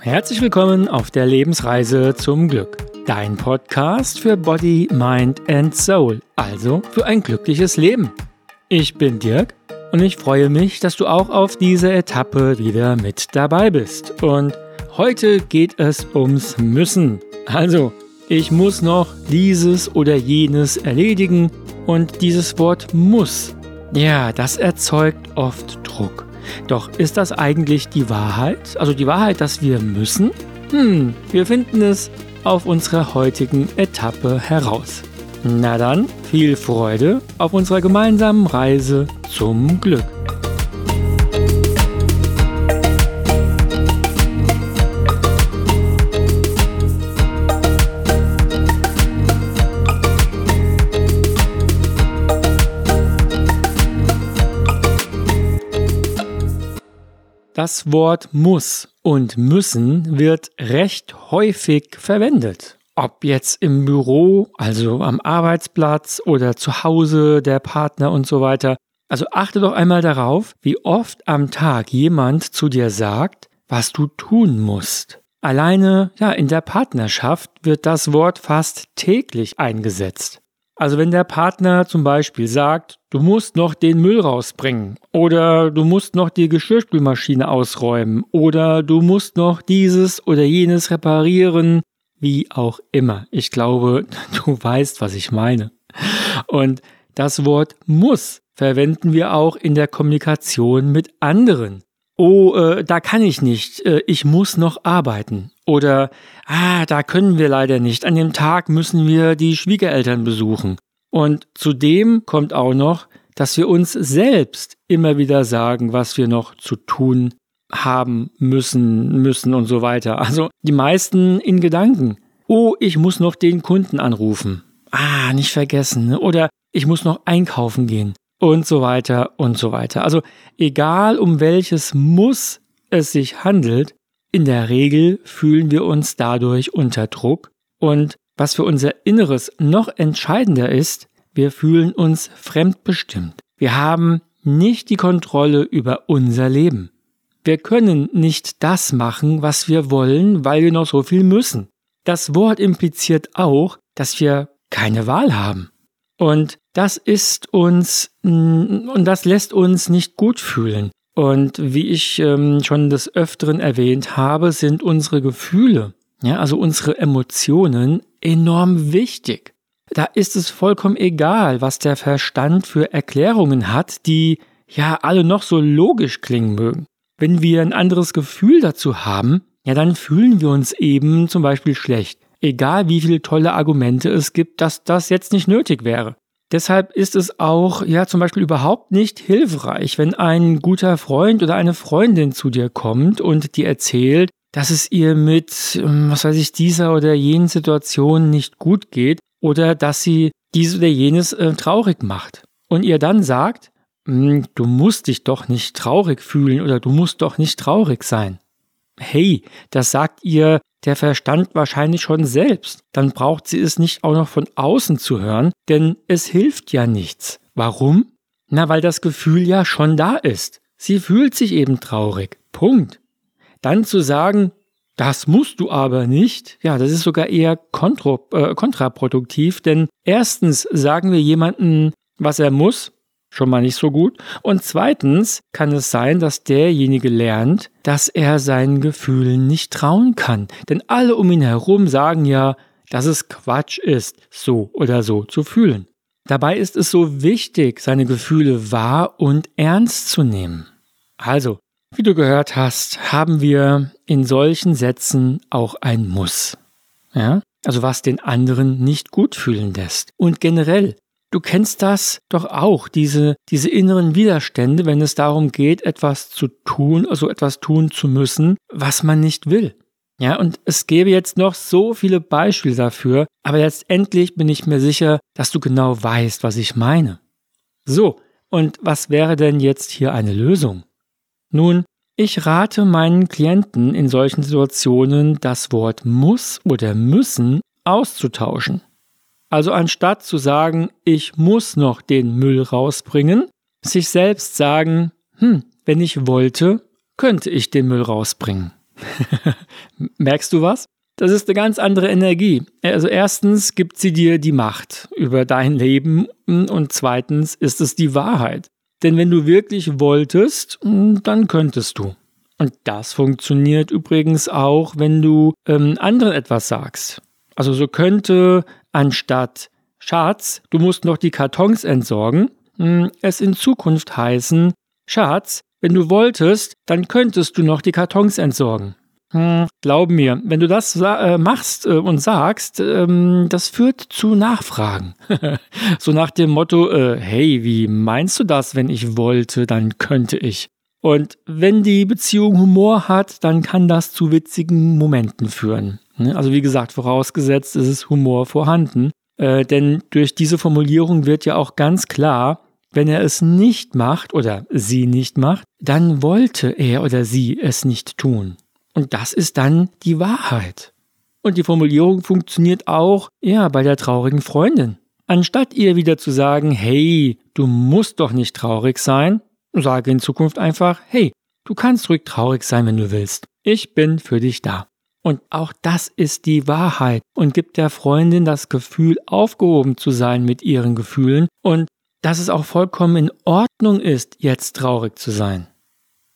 Herzlich willkommen auf der Lebensreise zum Glück. Dein Podcast für Body, Mind and Soul, also für ein glückliches Leben. Ich bin Dirk und ich freue mich, dass du auch auf dieser Etappe wieder mit dabei bist. Und heute geht es ums Müssen. Also, ich muss noch dieses oder jenes erledigen und dieses Wort muss. Ja, das erzeugt oft Druck. Doch ist das eigentlich die Wahrheit? Also die Wahrheit, dass wir müssen? Hm, wir finden es auf unserer heutigen Etappe heraus. Na dann, viel Freude auf unserer gemeinsamen Reise zum Glück. Das Wort muss und müssen wird recht häufig verwendet. Ob jetzt im Büro, also am Arbeitsplatz oder zu Hause, der Partner und so weiter. Also achte doch einmal darauf, wie oft am Tag jemand zu dir sagt, was du tun musst. Alleine, ja, in der Partnerschaft wird das Wort fast täglich eingesetzt. Also wenn der Partner zum Beispiel sagt, du musst noch den Müll rausbringen oder du musst noch die Geschirrspülmaschine ausräumen oder du musst noch dieses oder jenes reparieren, wie auch immer. Ich glaube, du weißt, was ich meine. Und das Wort muss verwenden wir auch in der Kommunikation mit anderen. Oh, äh, da kann ich nicht, äh, ich muss noch arbeiten. Oder, ah, da können wir leider nicht. An dem Tag müssen wir die Schwiegereltern besuchen. Und zudem kommt auch noch, dass wir uns selbst immer wieder sagen, was wir noch zu tun haben müssen, müssen und so weiter. Also die meisten in Gedanken. Oh, ich muss noch den Kunden anrufen. Ah, nicht vergessen. Ne? Oder ich muss noch einkaufen gehen. Und so weiter und so weiter. Also egal um welches Muss es sich handelt, in der Regel fühlen wir uns dadurch unter Druck und was für unser Inneres noch entscheidender ist, wir fühlen uns fremdbestimmt. Wir haben nicht die Kontrolle über unser Leben. Wir können nicht das machen, was wir wollen, weil wir noch so viel müssen. Das Wort impliziert auch, dass wir keine Wahl haben. Und das ist uns, und das lässt uns nicht gut fühlen. Und wie ich ähm, schon des Öfteren erwähnt habe, sind unsere Gefühle, ja, also unsere Emotionen enorm wichtig. Da ist es vollkommen egal, was der Verstand für Erklärungen hat, die ja alle noch so logisch klingen mögen. Wenn wir ein anderes Gefühl dazu haben, ja, dann fühlen wir uns eben zum Beispiel schlecht. Egal wie viele tolle Argumente es gibt, dass das jetzt nicht nötig wäre. Deshalb ist es auch, ja, zum Beispiel überhaupt nicht hilfreich, wenn ein guter Freund oder eine Freundin zu dir kommt und dir erzählt, dass es ihr mit, ähm, was weiß ich, dieser oder jenen Situation nicht gut geht oder dass sie dies oder jenes äh, traurig macht. Und ihr dann sagt, hm, du musst dich doch nicht traurig fühlen oder du musst doch nicht traurig sein. Hey, das sagt ihr der Verstand wahrscheinlich schon selbst. Dann braucht sie es nicht auch noch von außen zu hören, denn es hilft ja nichts. Warum? Na, weil das Gefühl ja schon da ist. Sie fühlt sich eben traurig. Punkt. Dann zu sagen, das musst du aber nicht, ja, das ist sogar eher äh, kontraproduktiv, denn erstens sagen wir jemanden, was er muss, schon mal nicht so gut. Und zweitens kann es sein, dass derjenige lernt, dass er seinen Gefühlen nicht trauen kann. Denn alle um ihn herum sagen ja, dass es Quatsch ist, so oder so zu fühlen. Dabei ist es so wichtig, seine Gefühle wahr und ernst zu nehmen. Also, wie du gehört hast, haben wir in solchen Sätzen auch ein Muss. Ja? Also was den anderen nicht gut fühlen lässt. Und generell, Du kennst das doch auch, diese, diese inneren Widerstände, wenn es darum geht, etwas zu tun, also etwas tun zu müssen, was man nicht will. Ja, und es gäbe jetzt noch so viele Beispiele dafür, aber letztendlich bin ich mir sicher, dass du genau weißt, was ich meine. So, und was wäre denn jetzt hier eine Lösung? Nun, ich rate meinen Klienten in solchen Situationen, das Wort muss oder müssen auszutauschen. Also anstatt zu sagen, ich muss noch den Müll rausbringen, sich selbst sagen, hm, wenn ich wollte, könnte ich den Müll rausbringen. Merkst du was? Das ist eine ganz andere Energie. Also erstens gibt sie dir die Macht über dein Leben und zweitens ist es die Wahrheit. Denn wenn du wirklich wolltest, dann könntest du. Und das funktioniert übrigens auch, wenn du ähm, anderen etwas sagst. Also so könnte anstatt Schatz, du musst noch die Kartons entsorgen, hm, es in Zukunft heißen, Schatz, wenn du wolltest, dann könntest du noch die Kartons entsorgen. Hm, glaub mir, wenn du das äh, machst äh, und sagst, ähm, das führt zu Nachfragen. so nach dem Motto, äh, hey, wie meinst du das, wenn ich wollte, dann könnte ich. Und wenn die Beziehung Humor hat, dann kann das zu witzigen Momenten führen. Ne? Also wie gesagt, vorausgesetzt ist es Humor vorhanden. Äh, denn durch diese Formulierung wird ja auch ganz klar, wenn er es nicht macht oder sie nicht macht, dann wollte er oder sie es nicht tun. Und das ist dann die Wahrheit. Und die Formulierung funktioniert auch, ja, bei der traurigen Freundin. Anstatt ihr wieder zu sagen, hey, du musst doch nicht traurig sein, sage in Zukunft einfach, hey, du kannst ruhig traurig sein, wenn du willst. Ich bin für dich da. Und auch das ist die Wahrheit und gibt der Freundin das Gefühl, aufgehoben zu sein mit ihren Gefühlen und dass es auch vollkommen in Ordnung ist, jetzt traurig zu sein.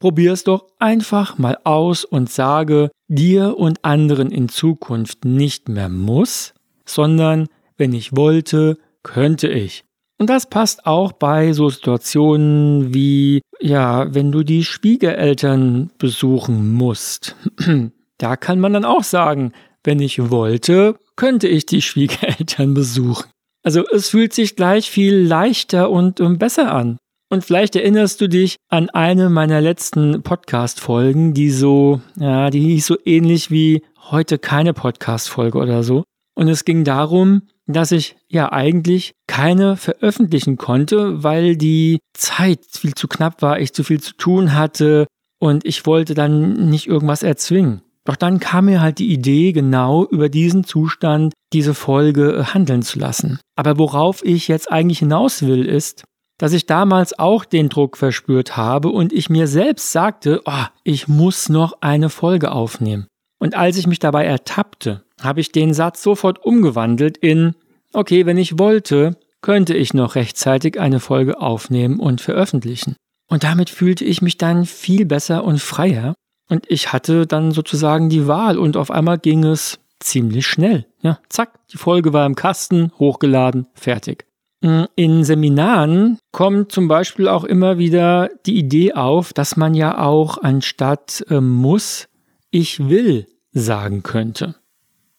Probier es doch einfach mal aus und sage dir und anderen in Zukunft nicht mehr muss, sondern wenn ich wollte, könnte ich. Und das passt auch bei so Situationen wie, ja, wenn du die Schwiegereltern besuchen musst. Da kann man dann auch sagen, wenn ich wollte, könnte ich die Schwiegereltern besuchen. Also es fühlt sich gleich viel leichter und besser an. Und vielleicht erinnerst du dich an eine meiner letzten Podcast-Folgen, die so, ja, die hieß so ähnlich wie heute keine Podcast-Folge oder so. Und es ging darum, dass ich ja eigentlich keine veröffentlichen konnte, weil die Zeit viel zu knapp war, ich zu viel zu tun hatte und ich wollte dann nicht irgendwas erzwingen. Doch dann kam mir halt die Idee, genau über diesen Zustand diese Folge äh, handeln zu lassen. Aber worauf ich jetzt eigentlich hinaus will, ist, dass ich damals auch den Druck verspürt habe und ich mir selbst sagte, oh, ich muss noch eine Folge aufnehmen. Und als ich mich dabei ertappte, habe ich den Satz sofort umgewandelt in, okay, wenn ich wollte, könnte ich noch rechtzeitig eine Folge aufnehmen und veröffentlichen. Und damit fühlte ich mich dann viel besser und freier. Und ich hatte dann sozusagen die Wahl und auf einmal ging es ziemlich schnell. Ja, zack, die Folge war im Kasten, hochgeladen, fertig. Mm, in Seminaren kommt zum Beispiel auch immer wieder die Idee auf, dass man ja auch anstatt äh, muss, ich will sagen könnte.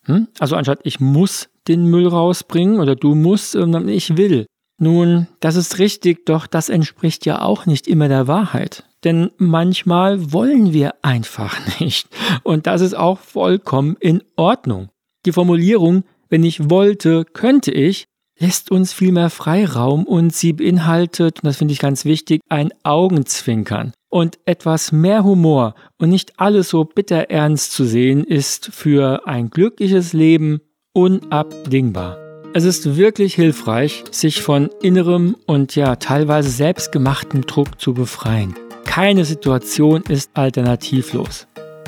Hm? Also anstatt ich muss den Müll rausbringen oder du musst, äh, ich will. Nun, das ist richtig, doch das entspricht ja auch nicht immer der Wahrheit. Denn manchmal wollen wir einfach nicht. Und das ist auch vollkommen in Ordnung. Die Formulierung, wenn ich wollte, könnte ich, lässt uns viel mehr Freiraum und sie beinhaltet, und das finde ich ganz wichtig, ein Augenzwinkern. Und etwas mehr Humor und nicht alles so bitter ernst zu sehen, ist für ein glückliches Leben unabdingbar. Es ist wirklich hilfreich, sich von innerem und ja teilweise selbstgemachtem Druck zu befreien. Keine Situation ist alternativlos.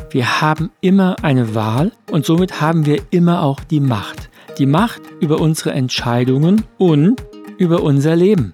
Wir haben immer eine Wahl und somit haben wir immer auch die Macht. Die Macht über unsere Entscheidungen und über unser Leben.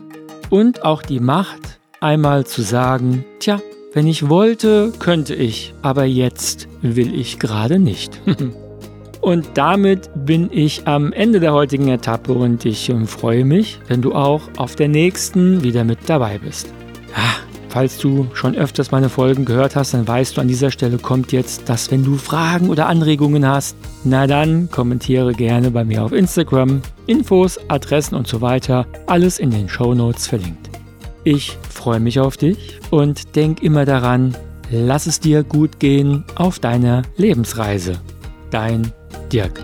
Und auch die Macht, einmal zu sagen, tja, wenn ich wollte, könnte ich, aber jetzt will ich gerade nicht. Und damit bin ich am Ende der heutigen Etappe und ich ähm, freue mich, wenn du auch auf der nächsten wieder mit dabei bist. Ja, falls du schon öfters meine Folgen gehört hast, dann weißt du, an dieser Stelle kommt jetzt, dass wenn du Fragen oder Anregungen hast, na dann kommentiere gerne bei mir auf Instagram. Infos, Adressen und so weiter, alles in den Show Notes verlinkt. Ich freue mich auf dich und denk immer daran, lass es dir gut gehen auf deiner Lebensreise. Dein Dirk.